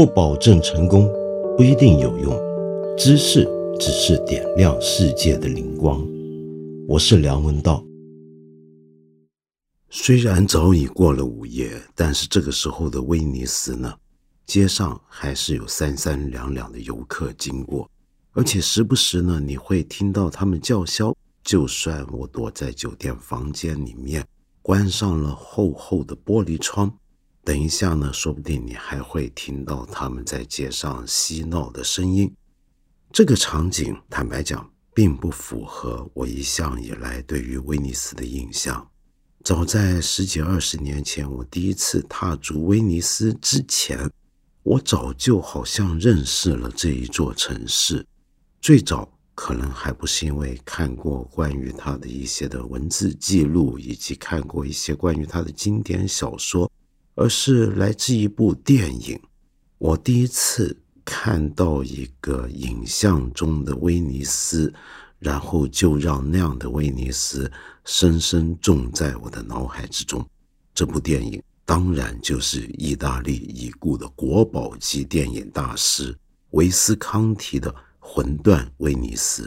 不保证成功，不一定有用。知识只是点亮世界的灵光。我是梁文道。虽然早已过了午夜，但是这个时候的威尼斯呢，街上还是有三三两两的游客经过，而且时不时呢，你会听到他们叫嚣。就算我躲在酒店房间里面，关上了厚厚的玻璃窗。等一下呢，说不定你还会听到他们在街上嬉闹的声音。这个场景，坦白讲，并不符合我一向以来对于威尼斯的印象。早在十几二十年前，我第一次踏足威尼斯之前，我早就好像认识了这一座城市。最早可能还不是因为看过关于它的一些的文字记录，以及看过一些关于它的经典小说。而是来自一部电影。我第一次看到一个影像中的威尼斯，然后就让那样的威尼斯深深种在我的脑海之中。这部电影当然就是意大利已故的国宝级电影大师维斯康提的《魂断威尼斯》。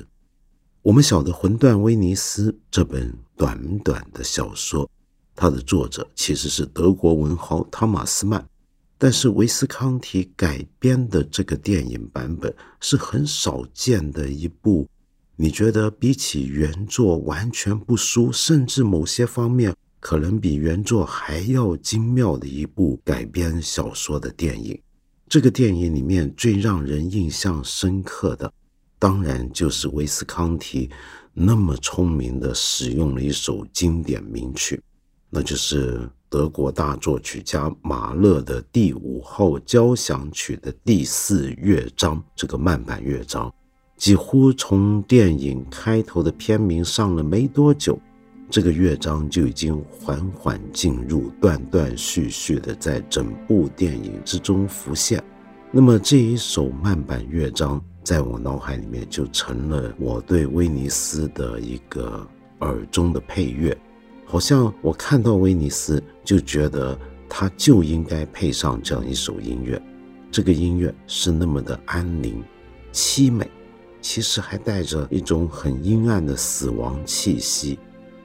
我们晓得《魂断威尼斯》这本短短的小说。它的作者其实是德国文豪汤马斯曼，但是维斯康提改编的这个电影版本是很少见的一部。你觉得比起原作完全不输，甚至某些方面可能比原作还要精妙的一部改编小说的电影？这个电影里面最让人印象深刻的，当然就是维斯康提那么聪明的使用了一首经典名曲。那就是德国大作曲家马勒的第五号交响曲的第四乐章，这个慢板乐章，几乎从电影开头的片名上了没多久，这个乐章就已经缓缓进入，断断续续的在整部电影之中浮现。那么这一首慢板乐章，在我脑海里面就成了我对威尼斯的一个耳中的配乐。好像我看到威尼斯，就觉得它就应该配上这样一首音乐。这个音乐是那么的安宁、凄美，其实还带着一种很阴暗的死亡气息。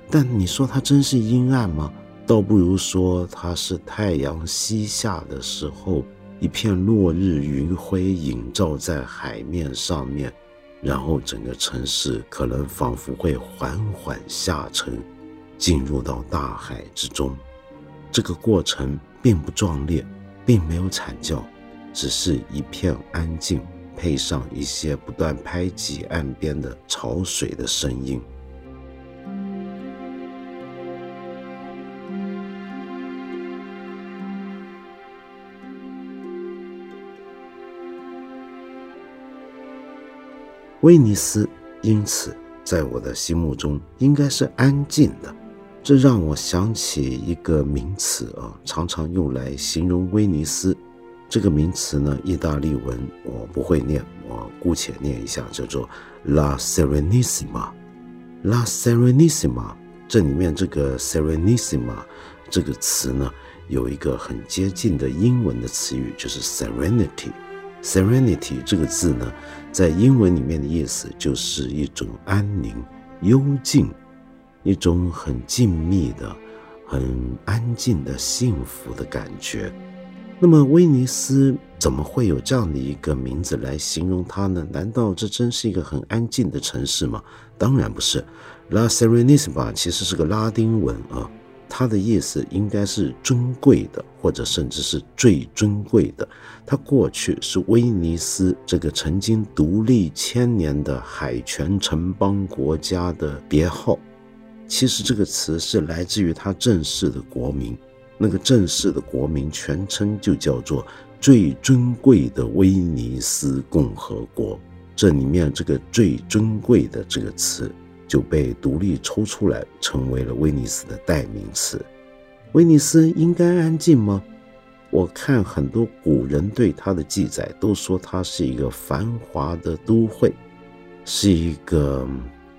但你说它真是阴暗吗？倒不如说它是太阳西下的时候，一片落日余晖映照在海面上面，然后整个城市可能仿佛会缓缓下沉。进入到大海之中，这个过程并不壮烈，并没有惨叫，只是一片安静，配上一些不断拍击岸边的潮水的声音。威尼斯因此在我的心目中应该是安静的。这让我想起一个名词啊，常常用来形容威尼斯。这个名词呢，意大利文我不会念，我姑且念一下，叫做 La Serenissima。La Serenissima，这里面这个 Serenissima 这个词呢，有一个很接近的英文的词语，就是 Serenity。Serenity 这个字呢，在英文里面的意思就是一种安宁、幽静。一种很静谧的、很安静的幸福的感觉。那么，威尼斯怎么会有这样的一个名字来形容它呢？难道这真是一个很安静的城市吗？当然不是。La Serenissima 其实是个拉丁文啊，它的意思应该是尊贵的，或者甚至是最尊贵的。它过去是威尼斯这个曾经独立千年的海权城邦国家的别号。其实这个词是来自于他正式的国名，那个正式的国名全称就叫做“最尊贵的威尼斯共和国”。这里面这个“最尊贵的”这个词就被独立抽出来，成为了威尼斯的代名词。威尼斯应该安静吗？我看很多古人对它的记载都说它是一个繁华的都会，是一个。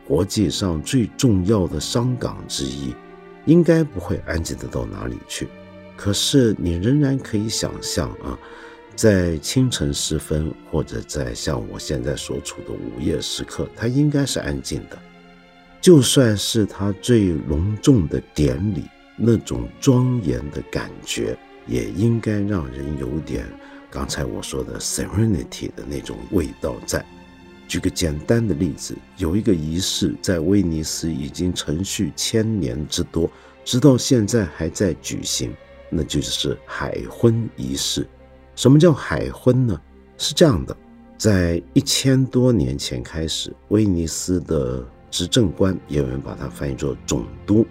国际上最重要的商港之一，应该不会安静得到哪里去。可是你仍然可以想象啊，在清晨时分，或者在像我现在所处的午夜时刻，它应该是安静的。就算是它最隆重的典礼，那种庄严的感觉，也应该让人有点刚才我说的 serenity 的那种味道在。举个简单的例子，有一个仪式在威尼斯已经持续千年之多，直到现在还在举行，那就是海婚仪式。什么叫海婚呢？是这样的，在一千多年前开始，威尼斯的执政官，也有人把它翻译作总督，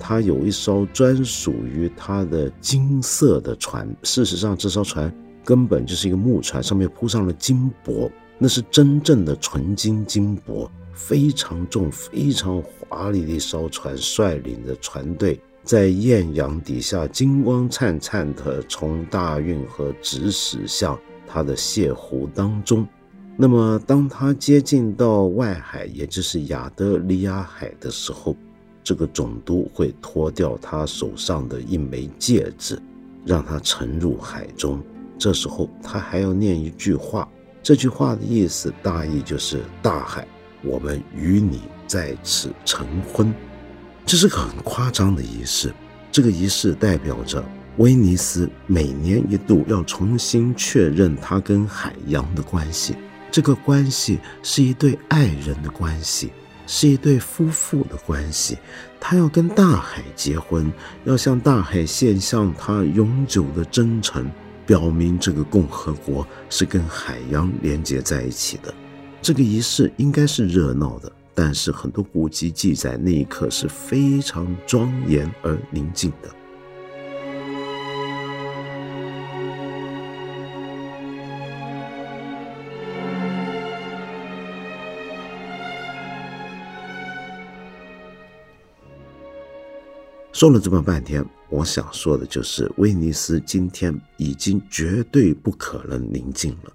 他有一艘专属于他的金色的船。事实上，这艘船根本就是一个木船，上面铺上了金箔，那是真正的纯金金箔，非常重、非常华丽的一艘船，率领着船队在艳阳底下金光灿灿地从大运河直驶向他的泻湖当中。那么，当他接近到外海，也就是亚德里亚海的时候，这个总督会脱掉他手上的一枚戒指，让他沉入海中。这时候，他还要念一句话，这句话的意思大意就是：“大海，我们与你在此成婚。”这是个很夸张的仪式。这个仪式代表着威尼斯每年一度要重新确认他跟海洋的关系。这个关系是一对爱人的关系，是一对夫妇的关系。他要跟大海结婚，要向大海献上他永久的真诚，表明这个共和国是跟海洋连接在一起的。这个仪式应该是热闹的，但是很多古籍记载那一刻是非常庄严而宁静的。说了这么半天，我想说的就是，威尼斯今天已经绝对不可能宁静了。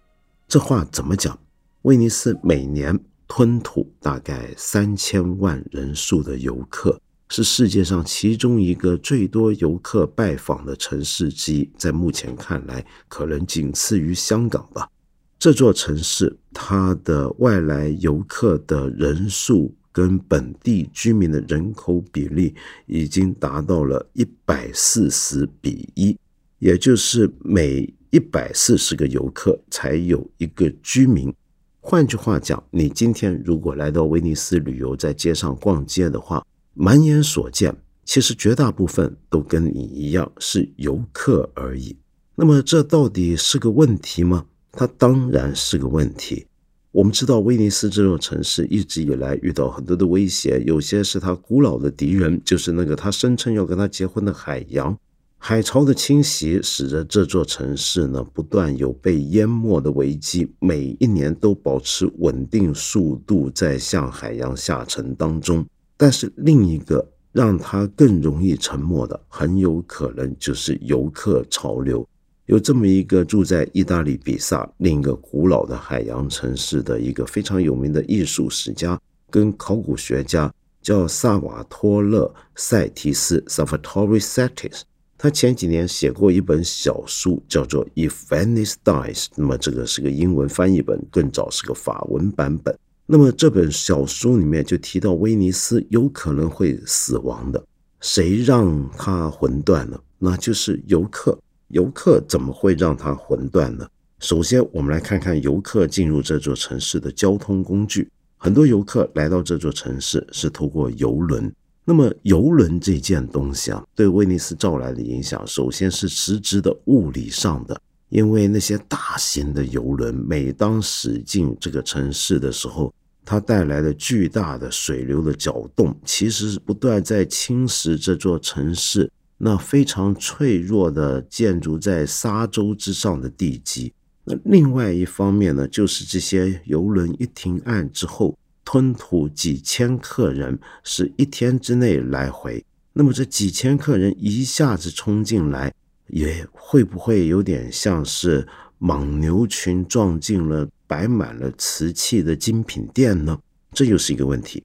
这话怎么讲？威尼斯每年吞吐大概三千万人数的游客，是世界上其中一个最多游客拜访的城市之一。在目前看来，可能仅次于香港吧。这座城市，它的外来游客的人数。跟本地居民的人口比例已经达到了一百四十比一，也就是每一百四十个游客才有一个居民。换句话讲，你今天如果来到威尼斯旅游，在街上逛街的话，满眼所见，其实绝大部分都跟你一样是游客而已。那么，这到底是个问题吗？它当然是个问题。我们知道，威尼斯这座城市一直以来遇到很多的威胁，有些是他古老的敌人，就是那个他声称要跟他结婚的海洋。海潮的侵袭使得这座城市呢不断有被淹没的危机，每一年都保持稳定速度在向海洋下沉当中。但是另一个让它更容易沉没的，很有可能就是游客潮流。有这么一个住在意大利比萨另一个古老的海洋城市的一个非常有名的艺术史家跟考古学家，叫萨瓦托勒·塞提斯 （Salvatore Satis）。他前几年写过一本小书，叫做《If Venice Dies》。那么这个是个英文翻译本，更早是个法文版本。那么这本小书里面就提到威尼斯有可能会死亡的，谁让它魂断了？那就是游客。游客怎么会让它魂断呢？首先，我们来看看游客进入这座城市的交通工具。很多游客来到这座城市是透过游轮。那么，游轮这件东西啊，对威尼斯造来的影响，首先是实质的物理上的，因为那些大型的游轮每当驶进这个城市的时候，它带来的巨大的水流的搅动，其实是不断在侵蚀这座城市。那非常脆弱的建筑在沙洲之上的地基。那另外一方面呢，就是这些游轮一停岸之后，吞吐几千客人，是一天之内来回。那么这几千客人一下子冲进来，也会不会有点像是莽牛群撞进了摆满了瓷器的精品店呢？这又是一个问题。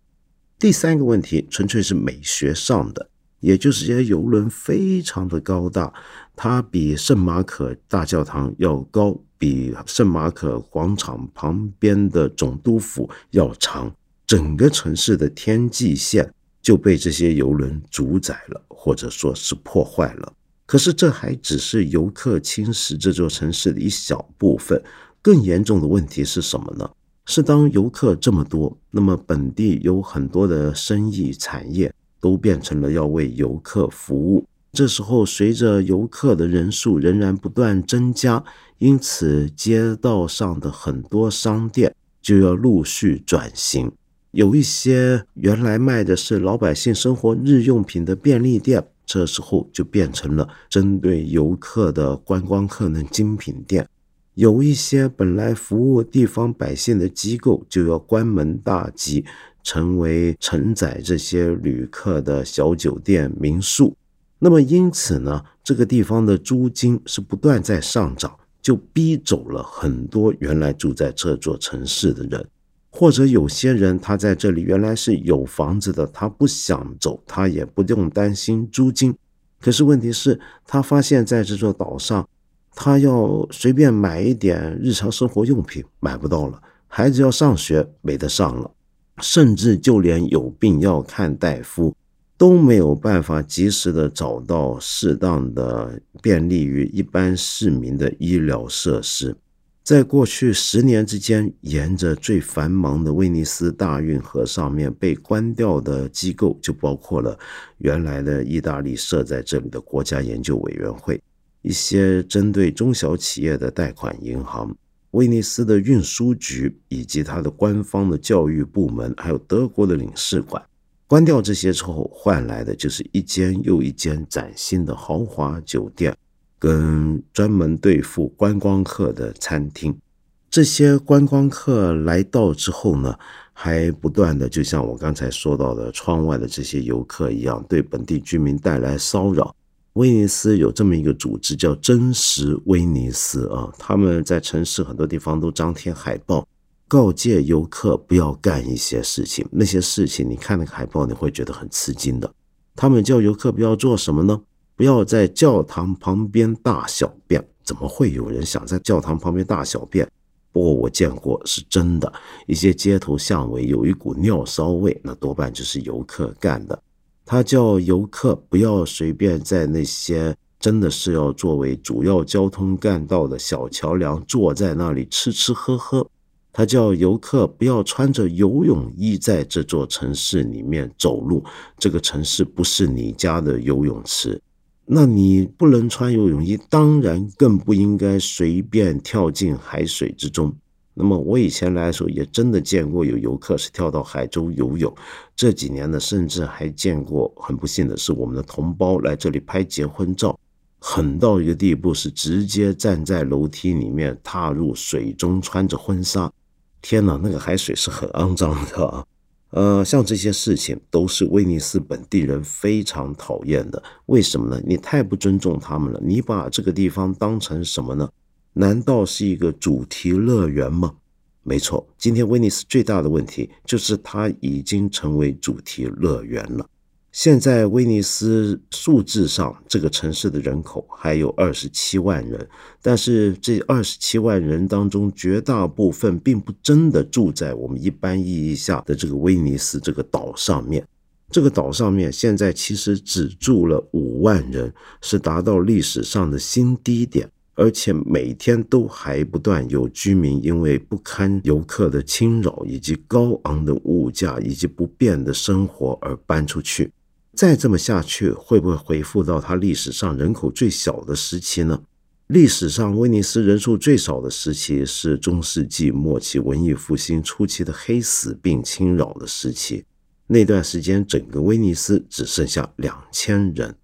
第三个问题，纯粹是美学上的。也就是这些游轮非常的高大，它比圣马可大教堂要高，比圣马可广场旁边的总督府要长，整个城市的天际线就被这些游轮主宰了，或者说是破坏了。可是这还只是游客侵蚀这座城市的一小部分，更严重的问题是什么呢？是当游客这么多，那么本地有很多的生意产业。都变成了要为游客服务。这时候，随着游客的人数仍然不断增加，因此街道上的很多商店就要陆续转型。有一些原来卖的是老百姓生活日用品的便利店，这时候就变成了针对游客的观光客的精品店。有一些本来服务地方百姓的机构就要关门大吉。成为承载这些旅客的小酒店、民宿，那么因此呢，这个地方的租金是不断在上涨，就逼走了很多原来住在这座城市的人，或者有些人他在这里原来是有房子的，他不想走，他也不用担心租金。可是问题是，他发现在这座岛上，他要随便买一点日常生活用品买不到了，孩子要上学没得上了。甚至就连有病要看大夫，都没有办法及时的找到适当的便利于一般市民的医疗设施。在过去十年之间，沿着最繁忙的威尼斯大运河上面被关掉的机构，就包括了原来的意大利设在这里的国家研究委员会，一些针对中小企业的贷款银行。威尼斯的运输局以及它的官方的教育部门，还有德国的领事馆，关掉这些之后，换来的就是一间又一间崭新的豪华酒店，跟专门对付观光客的餐厅。这些观光客来到之后呢，还不断的，就像我刚才说到的，窗外的这些游客一样，对本地居民带来骚扰。威尼斯有这么一个组织，叫真实威尼斯啊。他们在城市很多地方都张贴海报，告诫游客不要干一些事情。那些事情，你看那个海报，你会觉得很吃惊的。他们叫游客不要做什么呢？不要在教堂旁边大小便。怎么会有人想在教堂旁边大小便？不过我见过，是真的。一些街头巷尾有一股尿骚味，那多半就是游客干的。他叫游客不要随便在那些真的是要作为主要交通干道的小桥梁坐在那里吃吃喝喝。他叫游客不要穿着游泳衣在这座城市里面走路，这个城市不是你家的游泳池。那你不能穿游泳衣，当然更不应该随便跳进海水之中。那么我以前来的时候也真的见过有游客是跳到海中游泳，这几年呢，甚至还见过很不幸的是，我们的同胞来这里拍结婚照，狠到一个地步是直接站在楼梯里面踏入水中，穿着婚纱，天哪，那个海水是很肮脏的啊！呃，像这些事情都是威尼斯本地人非常讨厌的，为什么呢？你太不尊重他们了，你把这个地方当成什么呢？难道是一个主题乐园吗？没错，今天威尼斯最大的问题就是它已经成为主题乐园了。现在威尼斯数字上这个城市的人口还有二十七万人，但是这二十七万人当中，绝大部分并不真的住在我们一般意义下的这个威尼斯这个岛上面。这个岛上面现在其实只住了五万人，是达到历史上的新低点。而且每天都还不断有居民因为不堪游客的侵扰，以及高昂的物价以及不便的生活而搬出去。再这么下去，会不会恢复到它历史上人口最小的时期呢？历史上威尼斯人数最少的时期是中世纪末期文艺复兴初期的黑死病侵扰的时期，那段时间整个威尼斯只剩下两千人。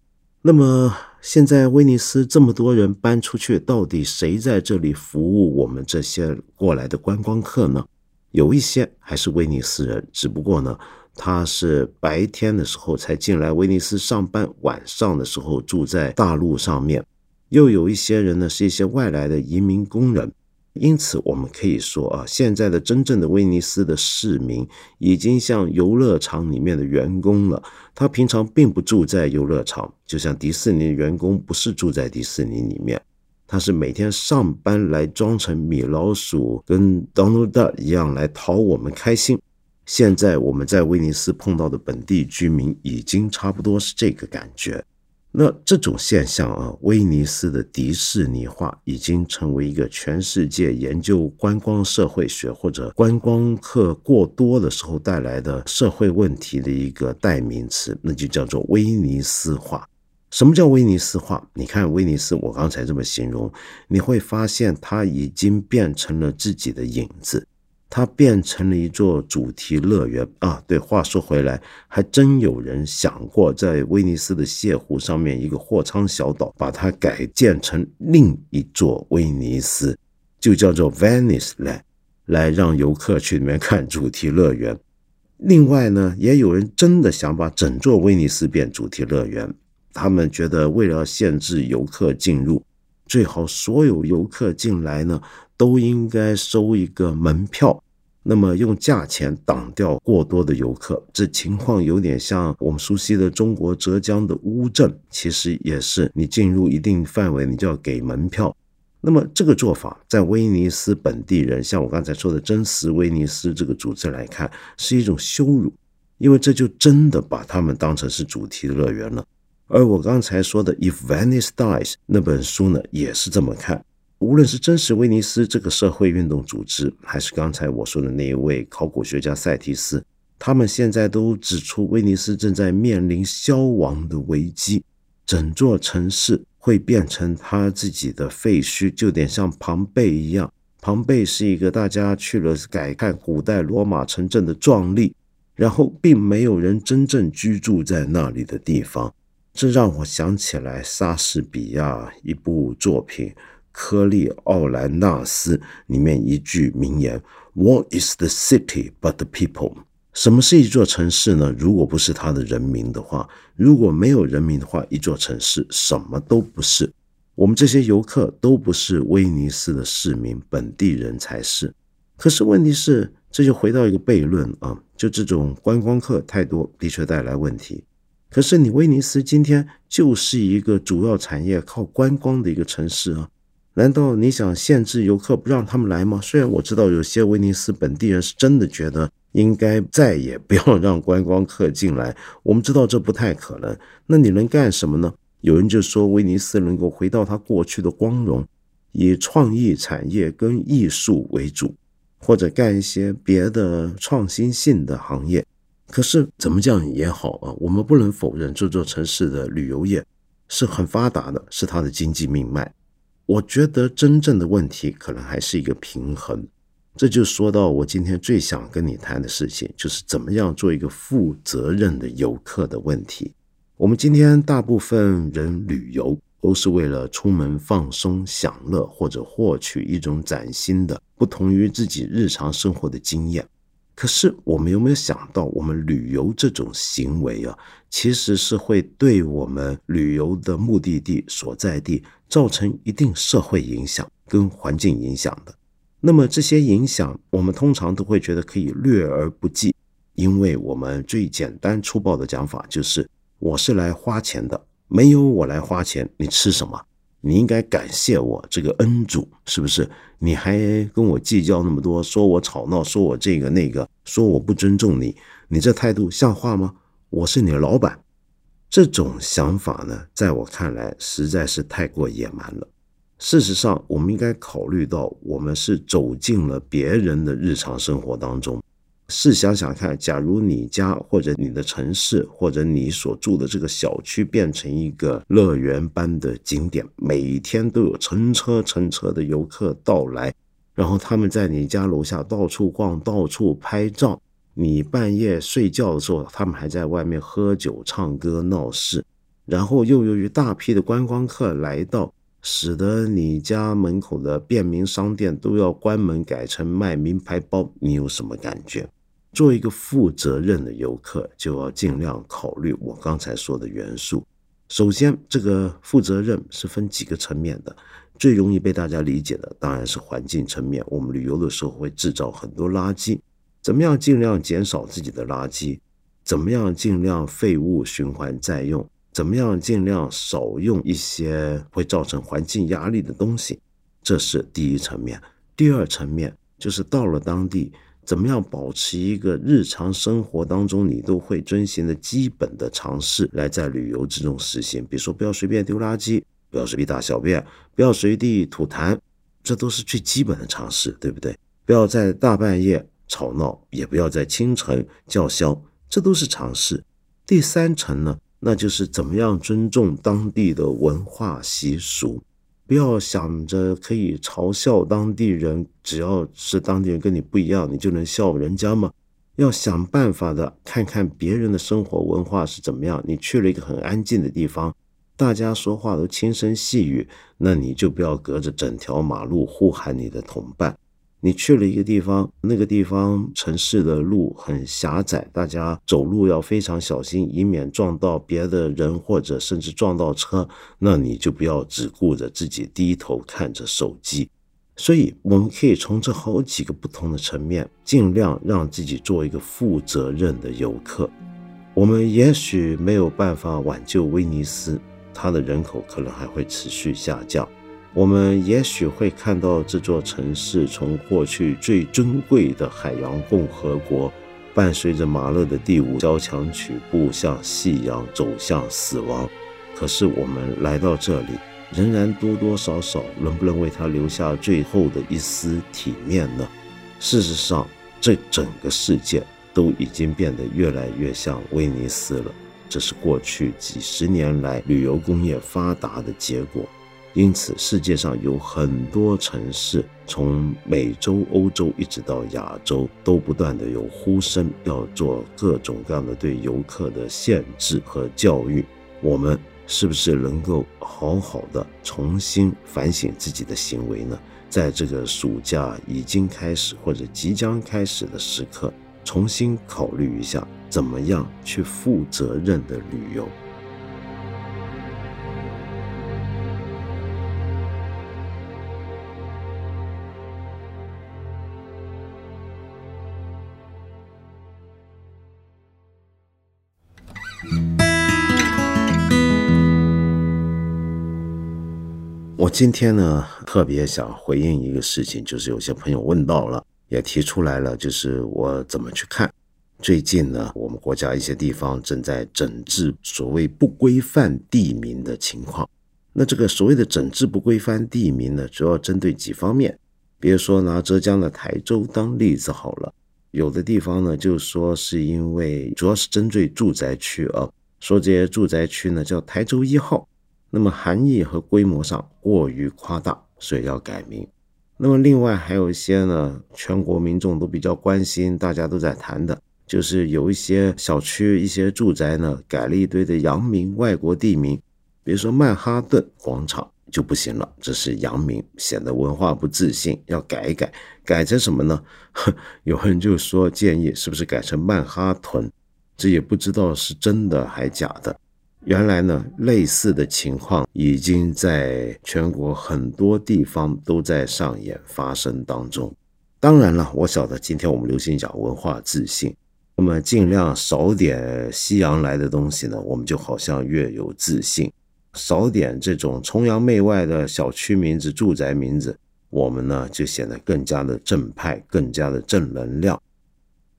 那么。现在威尼斯这么多人搬出去，到底谁在这里服务我们这些过来的观光客呢？有一些还是威尼斯人，只不过呢，他是白天的时候才进来威尼斯上班，晚上的时候住在大陆上面。又有一些人呢，是一些外来的移民工人。因此，我们可以说啊，现在的真正的威尼斯的市民已经像游乐场里面的员工了。他平常并不住在游乐场，就像迪士尼的员工不是住在迪士尼里面，他是每天上班来装成米老鼠，跟 Donald Duck 一样来讨我们开心。现在我们在威尼斯碰到的本地居民已经差不多是这个感觉。那这种现象啊，威尼斯的迪士尼化已经成为一个全世界研究观光社会学或者观光客过多的时候带来的社会问题的一个代名词，那就叫做威尼斯化。什么叫威尼斯化？你看威尼斯，我刚才这么形容，你会发现它已经变成了自己的影子。它变成了一座主题乐园啊！对，话说回来，还真有人想过在威尼斯的泻湖上面一个货仓小岛，把它改建成另一座威尼斯，就叫做 Venice Land，来让游客去里面看主题乐园。另外呢，也有人真的想把整座威尼斯变主题乐园，他们觉得为了限制游客进入，最好所有游客进来呢。都应该收一个门票，那么用价钱挡掉过多的游客。这情况有点像我们熟悉的中国浙江的乌镇，其实也是你进入一定范围，你就要给门票。那么这个做法在威尼斯本地人，像我刚才说的真实威尼斯这个组织来看，是一种羞辱，因为这就真的把他们当成是主题乐园了。而我刚才说的《If Venice Dies》那本书呢，也是这么看。无论是真实威尼斯这个社会运动组织，还是刚才我说的那一位考古学家塞提斯，他们现在都指出威尼斯正在面临消亡的危机，整座城市会变成他自己的废墟，就点像庞贝一样。庞贝是一个大家去了改看古代罗马城镇的壮丽，然后并没有人真正居住在那里的地方。这让我想起来莎士比亚一部作品。科利奥兰纳斯里面一句名言：“What is the city but the people？” 什么是一座城市呢？如果不是它的人民的话，如果没有人民的话，一座城市什么都不是。我们这些游客都不是威尼斯的市民，本地人才是。可是问题是，这就回到一个悖论啊，就这种观光客太多，的确带来问题。可是你威尼斯今天就是一个主要产业靠观光的一个城市啊。难道你想限制游客不让他们来吗？虽然我知道有些威尼斯本地人是真的觉得应该再也不要 让观光客进来，我们知道这不太可能。那你能干什么呢？有人就说威尼斯能够回到它过去的光荣，以创意产业跟艺术为主，或者干一些别的创新性的行业。可是怎么讲也好啊，我们不能否认这座城市的旅游业是很发达的，是它的经济命脉。我觉得真正的问题可能还是一个平衡，这就说到我今天最想跟你谈的事情，就是怎么样做一个负责任的游客的问题。我们今天大部分人旅游都是为了出门放松、享乐，或者获取一种崭新的、不同于自己日常生活的经验。可是我们有没有想到，我们旅游这种行为啊，其实是会对我们旅游的目的地所在地造成一定社会影响跟环境影响的。那么这些影响，我们通常都会觉得可以略而不计，因为我们最简单粗暴的讲法就是：我是来花钱的，没有我来花钱，你吃什么？你应该感谢我这个恩主，是不是？你还跟我计较那么多，说我吵闹，说我这个那个，说我不尊重你，你这态度像话吗？我是你的老板，这种想法呢，在我看来实在是太过野蛮了。事实上，我们应该考虑到，我们是走进了别人的日常生活当中。试想想看，假如你家或者你的城市或者你所住的这个小区变成一个乐园般的景点，每天都有成车成车的游客到来，然后他们在你家楼下到处逛、到处拍照，你半夜睡觉的时候，他们还在外面喝酒、唱歌、闹事，然后又由于大批的观光客来到，使得你家门口的便民商店都要关门，改成卖名牌包，你有什么感觉？做一个负责任的游客，就要尽量考虑我刚才说的元素。首先，这个负责任是分几个层面的。最容易被大家理解的当然是环境层面。我们旅游的时候会制造很多垃圾，怎么样尽量减少自己的垃圾？怎么样尽量废物循环再用？怎么样尽量少用一些会造成环境压力的东西？这是第一层面。第二层面就是到了当地。怎么样保持一个日常生活当中你都会遵循的基本的常识来在旅游之中实行？比如说，不要随便丢垃圾，不要随地大小便，不要随地吐痰，这都是最基本的常识，对不对？不要在大半夜吵闹，也不要在清晨叫嚣，这都是常识。第三层呢，那就是怎么样尊重当地的文化习俗。不要想着可以嘲笑当地人，只要是当地人跟你不一样，你就能笑人家吗？要想办法的看看别人的生活文化是怎么样。你去了一个很安静的地方，大家说话都轻声细语，那你就不要隔着整条马路呼喊你的同伴。你去了一个地方，那个地方城市的路很狭窄，大家走路要非常小心，以免撞到别的人或者甚至撞到车。那你就不要只顾着自己低头看着手机。所以，我们可以从这好几个不同的层面，尽量让自己做一个负责任的游客。我们也许没有办法挽救威尼斯，它的人口可能还会持续下降。我们也许会看到这座城市从过去最珍贵的海洋共和国，伴随着马勒的第五交响曲步向夕阳，走向死亡。可是我们来到这里，仍然多多少少能不能为它留下最后的一丝体面呢？事实上，这整个世界都已经变得越来越像威尼斯了。这是过去几十年来旅游工业发达的结果。因此，世界上有很多城市，从美洲、欧洲一直到亚洲，都不断的有呼声，要做各种各样的对游客的限制和教育。我们是不是能够好好的重新反省自己的行为呢？在这个暑假已经开始或者即将开始的时刻，重新考虑一下，怎么样去负责任的旅游。今天呢，特别想回应一个事情，就是有些朋友问到了，也提出来了，就是我怎么去看。最近呢，我们国家一些地方正在整治所谓不规范地名的情况。那这个所谓的整治不规范地名呢，主要针对几方面。比如说拿浙江的台州当例子好了，有的地方呢，就说是因为主要是针对住宅区啊，说这些住宅区呢叫台州一号。那么含义和规模上过于夸大，所以要改名。那么另外还有一些呢，全国民众都比较关心，大家都在谈的，就是有一些小区、一些住宅呢，改了一堆的洋名、外国地名，比如说曼哈顿广场就不行了，这是洋名，显得文化不自信，要改一改。改成什么呢？有人就说建议是不是改成曼哈顿？这也不知道是真的还假的。原来呢，类似的情况已经在全国很多地方都在上演发生当中。当然了，我晓得今天我们流行讲文化自信，那么尽量少点西洋来的东西呢，我们就好像越有自信；少点这种崇洋媚外的小区名字、住宅名字，我们呢就显得更加的正派，更加的正能量。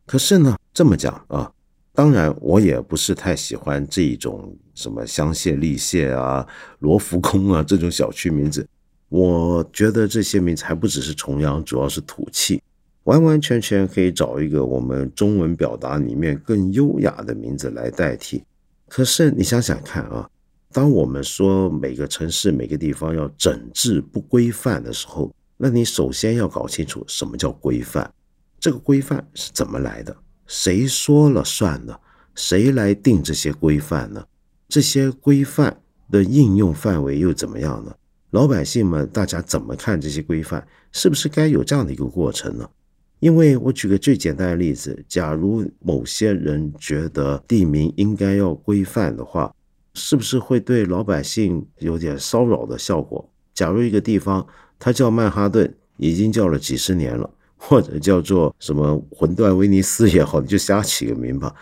可是呢，这么讲啊。当然，我也不是太喜欢这一种什么香榭丽榭啊、罗浮宫啊这种小区名字。我觉得这些名字还不只是重洋，主要是土气，完完全全可以找一个我们中文表达里面更优雅的名字来代替。可是你想想看啊，当我们说每个城市、每个地方要整治不规范的时候，那你首先要搞清楚什么叫规范，这个规范是怎么来的。谁说了算呢？谁来定这些规范呢？这些规范的应用范围又怎么样呢？老百姓们，大家怎么看这些规范？是不是该有这样的一个过程呢？因为我举个最简单的例子，假如某些人觉得地名应该要规范的话，是不是会对老百姓有点骚扰的效果？假如一个地方它叫曼哈顿，已经叫了几十年了，或者叫做什么魂断威尼斯也好，你就瞎起个名吧。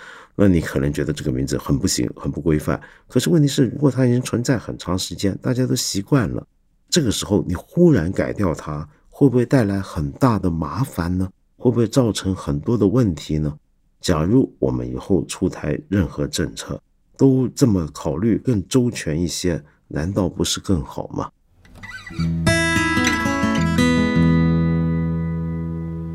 那你可能觉得这个名字很不行，很不规范。可是问题是，如果它已经存在很长时间，大家都习惯了，这个时候你忽然改掉它，会不会带来很大的麻烦呢？会不会造成很多的问题呢？假如我们以后出台任何政策，都这么考虑更周全一些，难道不是更好吗？